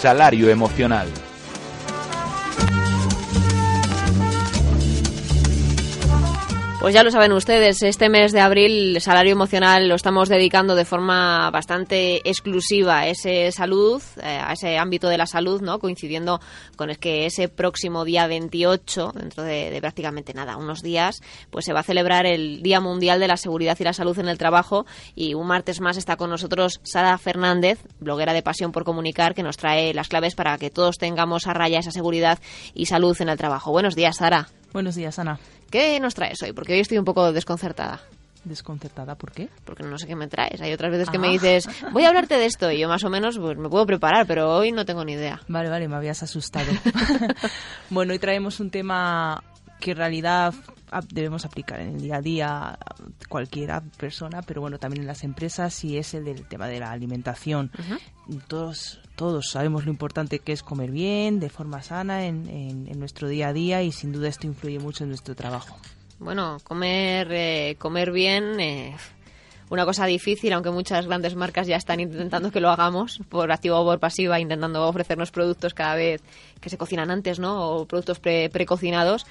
Salario emocional. Pues ya lo saben ustedes, este mes de abril el salario emocional lo estamos dedicando de forma bastante exclusiva a ese salud, eh, a ese ámbito de la salud, ¿no? Coincidiendo con el que ese próximo día 28, dentro de, de, prácticamente nada, unos días, pues se va a celebrar el Día Mundial de la Seguridad y la Salud en el Trabajo y un martes más está con nosotros Sara Fernández, bloguera de Pasión por Comunicar, que nos trae las claves para que todos tengamos a raya esa seguridad y salud en el trabajo. Buenos días, Sara. Buenos días, Ana. ¿Qué nos traes hoy? Porque hoy estoy un poco desconcertada. ¿Desconcertada? ¿Por qué? Porque no sé qué me traes. Hay otras veces que me dices, voy a hablarte de esto, y yo más o menos pues, me puedo preparar, pero hoy no tengo ni idea. Vale, vale, me habías asustado. bueno, hoy traemos un tema que en realidad debemos aplicar en el día a día cualquiera persona, pero bueno, también en las empresas y es el del tema de la alimentación. Uh -huh. Todos todos sabemos lo importante que es comer bien, de forma sana en, en, en, nuestro día a día y sin duda esto influye mucho en nuestro trabajo. Bueno, comer, eh, comer bien, eh, una cosa difícil, aunque muchas grandes marcas ya están intentando que lo hagamos por activa o por pasiva, intentando ofrecernos productos cada vez que se cocinan antes, ¿no? O productos pre precocinados.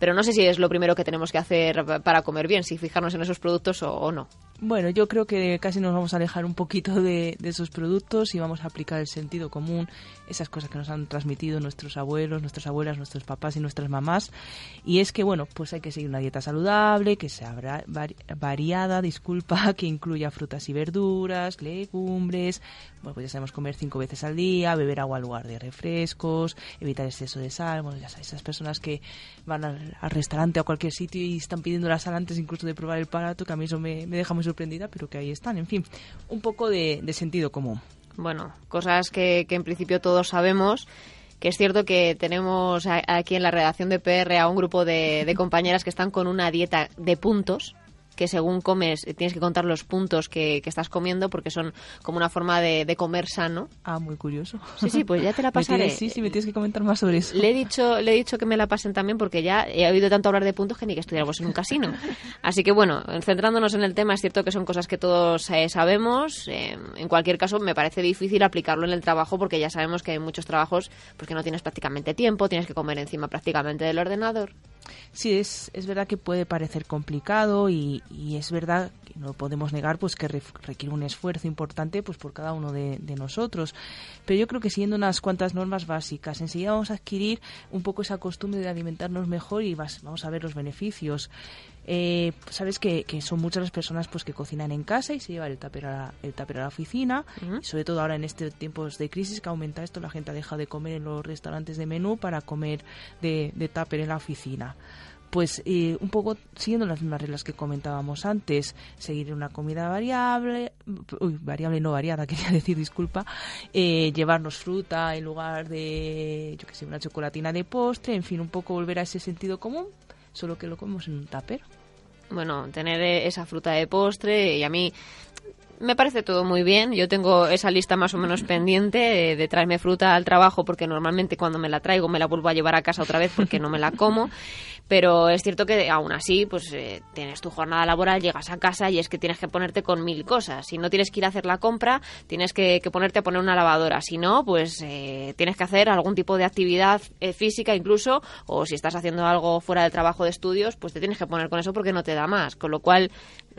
Pero no sé si es lo primero que tenemos que hacer para comer bien, si fijarnos en esos productos o, o no. Bueno, yo creo que casi nos vamos a alejar un poquito de, esos productos y vamos a aplicar el sentido común, esas cosas que nos han transmitido nuestros abuelos, nuestras abuelas, nuestros papás y nuestras mamás. Y es que, bueno, pues hay que seguir una dieta saludable, que sea variada, disculpa, que incluya frutas y verduras, legumbres. Bueno, pues ya sabemos comer cinco veces al día, beber agua en lugar de refrescos, evitar exceso de sal. Bueno, ya sabes, esas personas que van al, al restaurante o a cualquier sitio y están pidiendo la sal antes incluso de probar el plato, que a mí eso me, me deja muy sorprendida, pero que ahí están. En fin, un poco de, sentido común. Bueno, cosas que, que, en principio todos sabemos. Que es cierto que tenemos aquí en la redacción de PR a un grupo de compañeras que están con una dieta de puntos, que según comes tienes que contar los puntos que, que estás comiendo porque son como una forma de, de, comer sano. Ah, muy curioso. Sí, sí, pues ya te la pasaré. Tienes, sí, sí, me tienes que comentar más sobre eso. Le he dicho, le he dicho que me la pasen también porque ya he oído tanto hablar de puntos que ni que estudiáramos en un casino. Así que bueno, centrándonos en el tema, es cierto que son cosas que todos eh, sabemos. Eh, en cualquier caso, me parece difícil aplicarlo en el trabajo porque ya sabemos que hay muchos trabajos pues que no tienes prácticamente tiempo, tienes que comer encima prácticamente del ordenador. Sí, es, es verdad que puede parecer complicado y, y es verdad que no podemos negar pues que requiere un esfuerzo importante pues por cada uno de, de, nosotros. Pero yo creo que siguiendo unas cuantas normas básicas, enseguida vamos a adquirir un poco esa costumbre de alimentarnos mejor y vas, vamos a ver los beneficios. Eh, sabes que, que, son muchas las personas pues que cocinan en casa y se llevan el tupper a la, el tupper a la oficina uh -huh. y sobre todo ahora en este tiempos de crisis que aumenta esto la gente ha dejado de comer en los restaurantes de menú para comer de, de tupper en la oficina pues eh, un poco siguiendo las mismas reglas que comentábamos antes, seguir una comida variable, uy, variable no variada, quería decir, disculpa, eh, llevarnos fruta en lugar de, yo que sé, una chocolatina de postre, en fin, un poco volver a ese sentido común, solo que lo comemos en un tupper. Bueno, tener esa fruta de postre y a mí me parece todo muy bien. Yo tengo esa lista más o menos pendiente de, traerme fruta al trabajo porque normalmente cuando me la traigo me la vuelvo a llevar a casa otra vez porque no me la como. Pero es cierto que aún así, pues eh, tienes tu jornada laboral, llegas a casa y es que tienes que ponerte con mil cosas. Si no tienes que ir a hacer la compra, tienes que, que ponerte a poner una lavadora. Si no, pues eh, tienes que hacer algún tipo de actividad eh, física incluso, o si estás haciendo algo fuera del trabajo de estudios, pues te tienes que poner con eso porque no te da más. Con lo cual...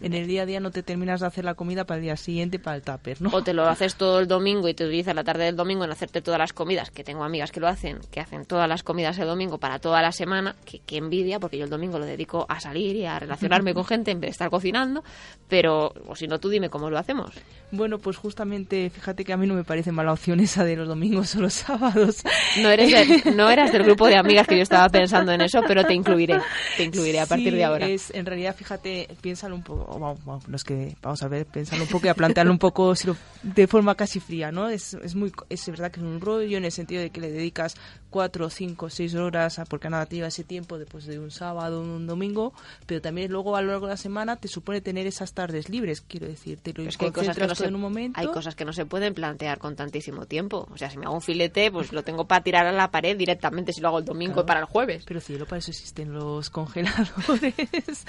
En el día a día no te terminas de hacer la comida para el día día siguiente para el tupper, ¿no? O te lo haces todo el domingo y te utilizas la tarde del domingo en hacerte todas las comidas, que tengo amigas que lo hacen, que hacen todas las comidas el domingo para toda la semana, que, que envidia, porque yo el domingo lo dedico a salir y a relacionarme con gente en vez de estar cocinando, pero, o si no, tú dime cómo lo hacemos. Bueno, pues justamente, fíjate que a mí no me parece mala opción esa de los domingos o los sábados. No eres del, no eras del grupo de amigas que yo estaba pensando en eso, pero te incluiré, te incluiré a partir Sí, de ahora. Es, en realidad, fíjate, piénsalo un poco, vamos, vamos, no es que, vamos a ver, piénsalo un poco y a plantearlo un poco de forma casi fría, ¿no? Es, es muy, es verdad que es un rollo en el sentido de que le dedicas cuatro, cinco, seis horas, a, porque nada te lleva ese tiempo después de un sábado o un domingo, pero también luego a lo largo de la semana te supone tener esas tardes libres, quiero decir, te lo es que hay cosas que, no se, en un momento. hay cosas que no se pueden plantear con tantísimo tiempo. O sea, si me hago un filete, pues lo tengo para tirar a la pared directamente si lo hago el domingo Claro. para el jueves. Pero cielo, para eso existen los congeladores.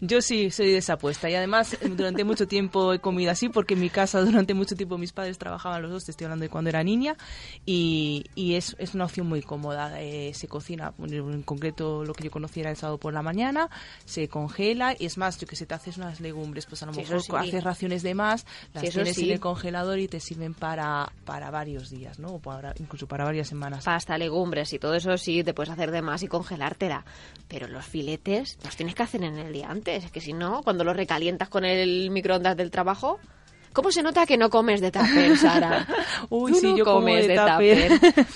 Yo sí soy de esa apuesta. Y además, durante mucho tiempo he comido así, porque en mi casa durante mucho tiempo mis padres trabajaban los dos, te estoy hablando de cuando era niña, y, y es, es una opción muy cómoda. Eh, se cocina, en concreto lo que yo conocía era el sábado por la mañana, se congela, y es más, yo que sé, te haces unas legumbres, pues a lo Sí, mejor sí. haces raciones de más, las Sí, tienes en el congelador y te sirven para, para varios días, ¿no? O para, incluso para varias semanas. Pasta, legumbres y todo eso sí, te puedes hacer de más y congelártela. Pero los filetes los tienes que hacer en el día antes. Es que si no, cuando los recalientas con el microondas del trabajo... 好 ¿Cómo se nota que no comes de tupper, Sara? Uy, Tú sí, no yo como comes de de tupper. tupper.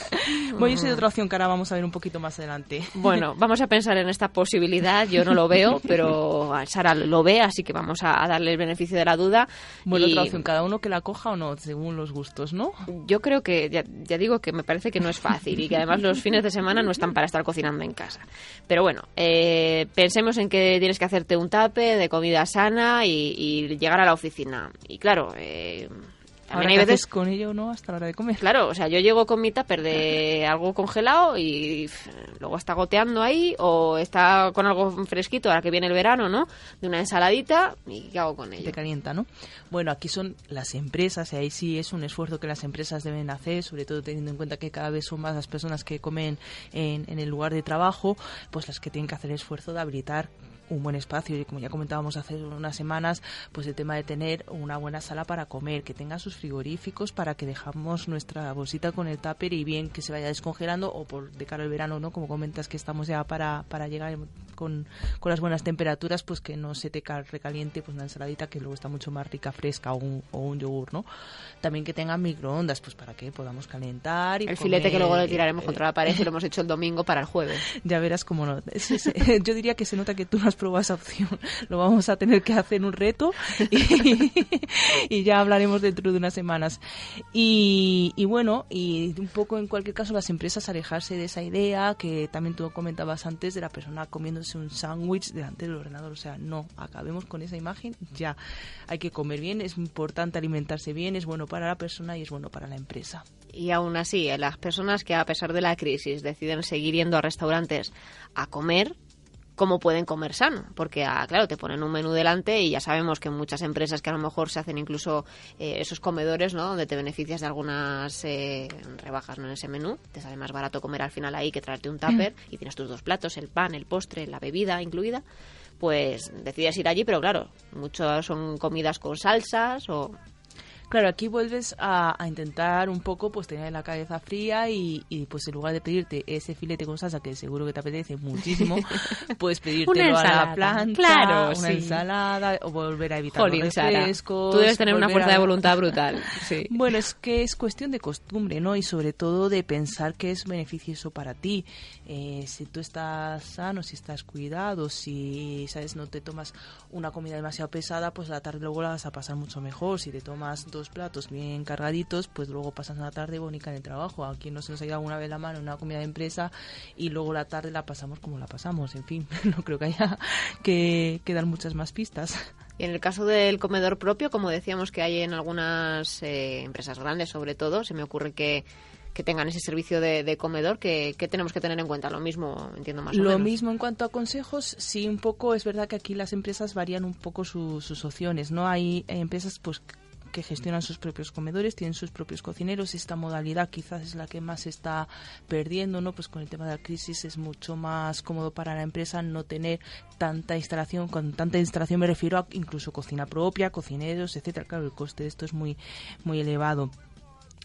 bueno, yo soy de otra opción que ahora vamos a ver un poquito más adelante. Bueno, vamos a pensar en esta posibilidad. Yo no lo veo, pero Sara lo ve, así que vamos a, a darle el beneficio de la duda. Bueno, Y otra opción, cada uno que la coja o no, según los gustos, ¿no? Yo creo que, ya, ya digo que me parece que no es fácil y que además los fines de semana no están para estar cocinando en casa. Pero bueno, eh, pensemos en que tienes que hacerte un tape de comida sana y, y llegar a la oficina. Y claro, eh, Ahora, hay ¿qué veces con ello no hasta la hora de comer? Claro, o sea, yo llego con mi tupper de algo congelado y luego está goteando ahí o está con algo fresquito ahora que viene el verano, ¿no? De una ensaladita y ¿qué hago con ello? Te calienta, ¿no? Bueno, aquí son las empresas, y ahí sí es un esfuerzo que las empresas deben hacer, sobre todo teniendo en cuenta que cada vez son más las personas que comen en, en el lugar de trabajo, pues las que tienen que hacer el esfuerzo de habilitar un buen espacio y como ya comentábamos hace unas semanas, pues el tema de tener una buena sala para comer, que tenga sus frigoríficos para que dejamos nuestra bolsita con el tupper y bien que se vaya descongelando o por de cara al verano, ¿no? Como comentas que estamos ya para, para llegar con, con las buenas temperaturas, pues que no se te ca- recaliente pues una ensaladita que luego está mucho más rica, fresca o un, o un yogur, ¿no? También que tenga microondas, pues para que podamos calentar y El filete que luego le comer, tiraremos eh, contra la pared y lo hemos hecho el domingo para el jueves. ya verás cómo no. Yo diría que se nota que tú no has probado esa opción. Lo vamos a tener que hacer un reto y, y ya hablaremos dentro de unas semanas. Y, y bueno, y un poco en cualquier caso las empresas alejarse de esa idea que también tú comentabas antes de la persona comiéndose un sándwich delante del ordenador. O sea, no, acabemos con esa imagen ya. Hay que comer bien, es importante alimentarse bien, es bueno para la persona y es bueno para la empresa. Y aún así, eh, las personas que a pesar de la crisis deciden seguir yendo a restaurantes a comer, ¿cómo pueden comer sano? Porque, ah, claro, te ponen un menú delante y ya sabemos que muchas empresas que a lo mejor se hacen incluso eh, esos comedores, ¿no? Donde te beneficias de algunas eh, rebajas ¿no? en ese menú. Te sale más barato comer al final ahí que traerte un tupper y tienes tus dos platos, el pan, el postre, la bebida incluida. Pues decides ir allí, pero claro, muchos son comidas con salsas o Claro, aquí vuelves a, a intentar un poco pues tener la cabeza fría y, y, pues en lugar de pedirte ese filete con salsa que seguro que te apetece muchísimo, puedes pedírtelo a ensalada, la plancha, claro, una sí. ensalada o volver a evitar Jolín, los Sara, tú debes tener una fuerza a- de voluntad brutal. Sí. Bueno, es que es cuestión de costumbre, ¿no? Y sobre todo de pensar que es beneficioso para ti. Eh, si tú estás sano, si estás cuidado, si, ¿sabes? No te tomas una comida demasiado pesada, pues la tarde luego la vas a pasar mucho mejor. Si te tomas dos platos bien cargaditos, pues luego pasas una tarde bonita en el trabajo. A quien no se nos ha ido alguna vez la mano en una comida de empresa y luego la tarde la pasamos como la pasamos. En fin, no creo que haya que, que dar muchas más pistas. Y en el caso del comedor propio, como decíamos que hay en algunas eh, empresas grandes, sobre todo, se me ocurre que, que tengan ese servicio de, de comedor, que, que tenemos que tener en cuenta. Lo mismo, entiendo más o Lo menos. mismo en cuanto a consejos, sí, un poco es verdad que aquí las empresas varían un poco su- sus opciones, ¿no? Hay empresas pues que gestionan sus propios comedores, tienen sus propios cocineros. Esta modalidad quizás es la que más se está perdiendo, ¿no? Pues con el tema de la crisis es mucho más cómodo para la empresa no tener tanta instalación. Con tanta instalación me refiero a incluso cocina propia, cocineros, etcétera. Claro, el coste de esto es muy, muy elevado.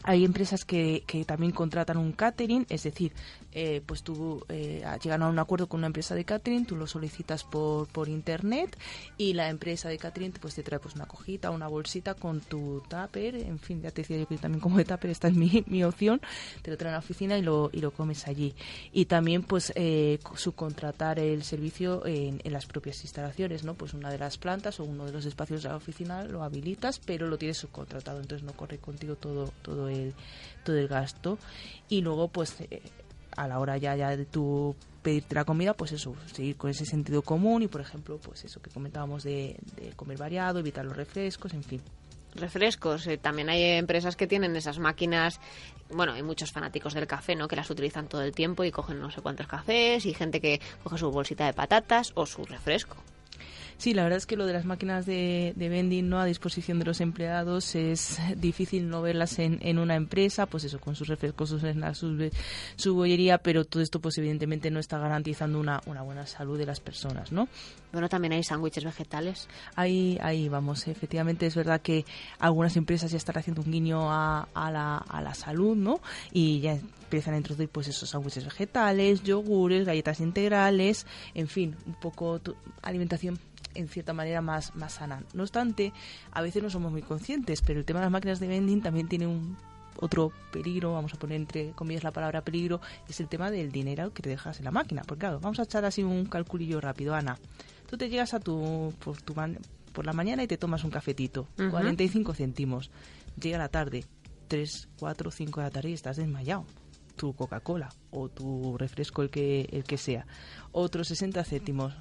Hay empresas que, que, también contratan un catering, es decir, eh, pues tú eh, llegan a un acuerdo con una empresa de catering, tú lo solicitas por, por internet y la empresa de catering pues te trae pues una cojita, una bolsita con tu tupper, en fin, ya te decía yo que también como de tupper, esta es mi, opción, te lo traen a la oficina y lo, y lo comes allí. Y también pues eh, subcontratar el servicio en, en las propias instalaciones, ¿no? Pues una de las plantas o uno de los espacios de la oficina lo habilitas, pero lo tienes subcontratado, entonces no corre contigo todo, todo todo el gasto. Y luego pues eh, a la hora ya, ya de tu pedirte la comida, pues eso, seguir con ese sentido común y, por ejemplo, pues eso que comentábamos de, de comer variado, evitar los refrescos, en fin refrescos. Eh, también hay empresas que tienen esas máquinas, bueno, hay muchos fanáticos del café, ¿no? Que las utilizan todo el tiempo y cogen no sé cuántos cafés y gente que coge su bolsita de patatas o su refresco. Sí, la verdad es que lo de las máquinas de, de vending no a disposición de los empleados es difícil no verlas en, en una empresa, pues eso, con sus refrescos, sus snacks, su, su bollería, pero todo esto pues evidentemente no está garantizando una, una buena salud de las personas, ¿no? Bueno, también hay sándwiches vegetales. Ahí, ahí vamos, efectivamente es verdad que algunas empresas ya están haciendo un guiño a, a, la, a la salud, ¿no? Y ya empiezan a introducir pues esos sándwiches vegetales, yogures, galletas integrales, en fin, un poco tu, alimentación en cierta manera más, más sana. No obstante, a veces no somos muy conscientes, pero el tema de las máquinas de vending también tiene un otro peligro, vamos a poner entre comillas la palabra peligro, es el tema del dinero que te dejas en la máquina. Porque claro, vamos a echar así un calculillo rápido, Ana. Tú te llegas a tu, por, tu man, por la mañana y te tomas un cafetito, uh -huh. 45 céntimos. Llega la tarde, 3, 4, 5 de la tarde y estás desmayado tu Coca-Cola o tu refresco el que el que sea otros 60 céntimos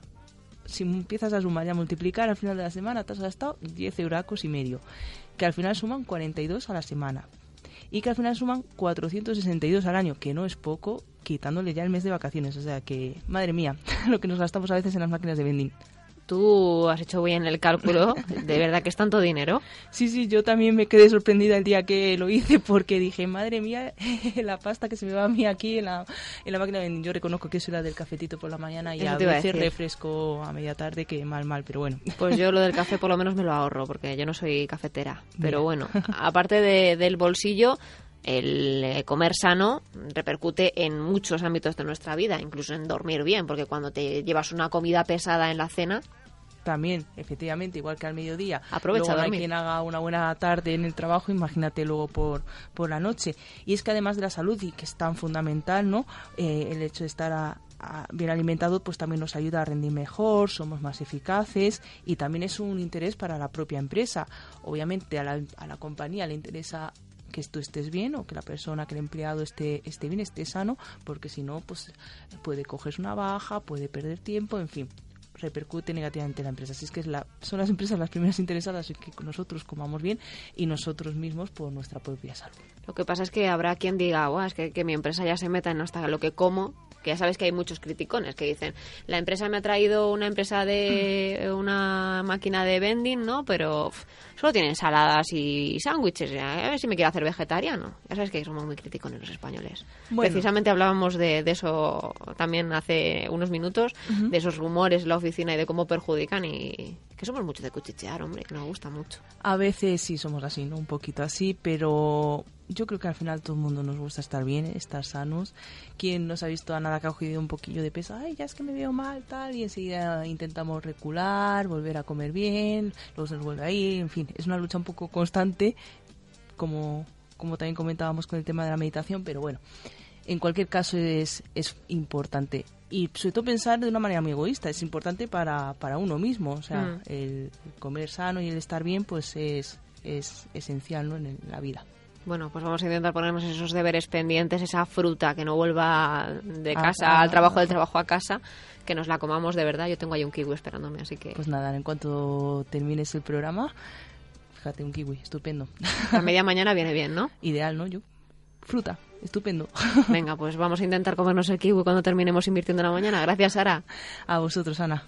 si empiezas a sumar y a multiplicar al final de la semana te has gastado 10 euracos y medio que al final suman 42 a la semana y que al final suman 462 al año que no es poco quitándole ya el mes de vacaciones o sea que madre mía lo que nos gastamos a veces en las máquinas de vending tú has hecho bien el cálculo. ¿De verdad que es tanto dinero? Sí, sí, yo también me quedé sorprendida el día que lo hice porque dije, madre mía, la pasta que se me va a mí aquí en la, en la máquina. Yo reconozco que soy la del cafetito por la mañana y Eso a veces refresco a media tarde, que mal, mal, pero bueno. Pues yo lo del café por lo menos me lo ahorro porque yo no soy cafetera. Pero Mira. bueno, aparte de, del bolsillo, el comer sano repercute en muchos ámbitos de nuestra vida, incluso en dormir bien, porque cuando te llevas una comida pesada en la cena, también, efectivamente, igual que al mediodía. Aprovecha luego hay quien haga una buena tarde en el trabajo, imagínate luego por, por la noche. Y es que además de la salud, y que es tan fundamental, ¿no? Eh, el hecho de estar a, a bien alimentado, pues también nos ayuda a rendir mejor, somos más eficaces y también es un interés para la propia empresa. Obviamente a la, a la compañía le interesa que tú estés bien o que la persona, que el empleado esté, esté bien, esté sano, porque si no, pues puede cogerse una baja, puede perder tiempo, en fin repercute negativamente en la empresa. Así es que son las empresas las primeras interesadas en que nosotros comamos bien y nosotros mismos por nuestra propia salud. Lo que pasa es que habrá quien diga, es que, que mi empresa ya se meta en hasta lo que como, que ya sabes que hay muchos criticones que dicen, la empresa me ha traído una empresa de una máquina de vending, ¿no? Pero pff, solo tiene ensaladas y sándwiches, a ver si me quiero hacer vegetariano. Ya sabes que somos muy criticones los españoles. Bueno. Precisamente hablábamos de, de, eso también hace unos minutos, uh -huh. de esos rumores en la oficina y de cómo perjudican y que somos mucho de cuchichear, hombre, que nos gusta mucho. A veces sí somos así, ¿no? Un poquito así, pero yo creo que al final todo el mundo nos gusta estar bien, estar sanos. Quien nos ha visto a nada que ha cogido un poquillo de peso, ay, ya es que me veo mal, tal, y enseguida intentamos recular, volver a comer bien, luego se nos vuelve a ir, en fin, es una lucha un poco constante, como, como también comentábamos con el tema de la meditación, pero bueno, en cualquier caso es, es importante. Y sobre todo pensar de una manera muy egoísta, es importante para, para uno mismo, o sea, mm. el, comer sano y el estar bien, pues es, es esencial ¿no? en la vida. Bueno, pues vamos a intentar ponernos esos deberes pendientes, esa fruta que no vuelva de casa ah, al trabajo, del trabajo a casa, que nos la comamos de verdad. Yo tengo ahí un kiwi esperándome, así que... Pues nada, en cuanto termines el programa, fíjate, un kiwi, estupendo. A media mañana viene bien, ¿no? Ideal, ¿no? Yo, fruta, estupendo. Venga, pues vamos a intentar comernos el kiwi cuando terminemos invirtiendo en la mañana. Gracias, Sara. A vosotros, Ana.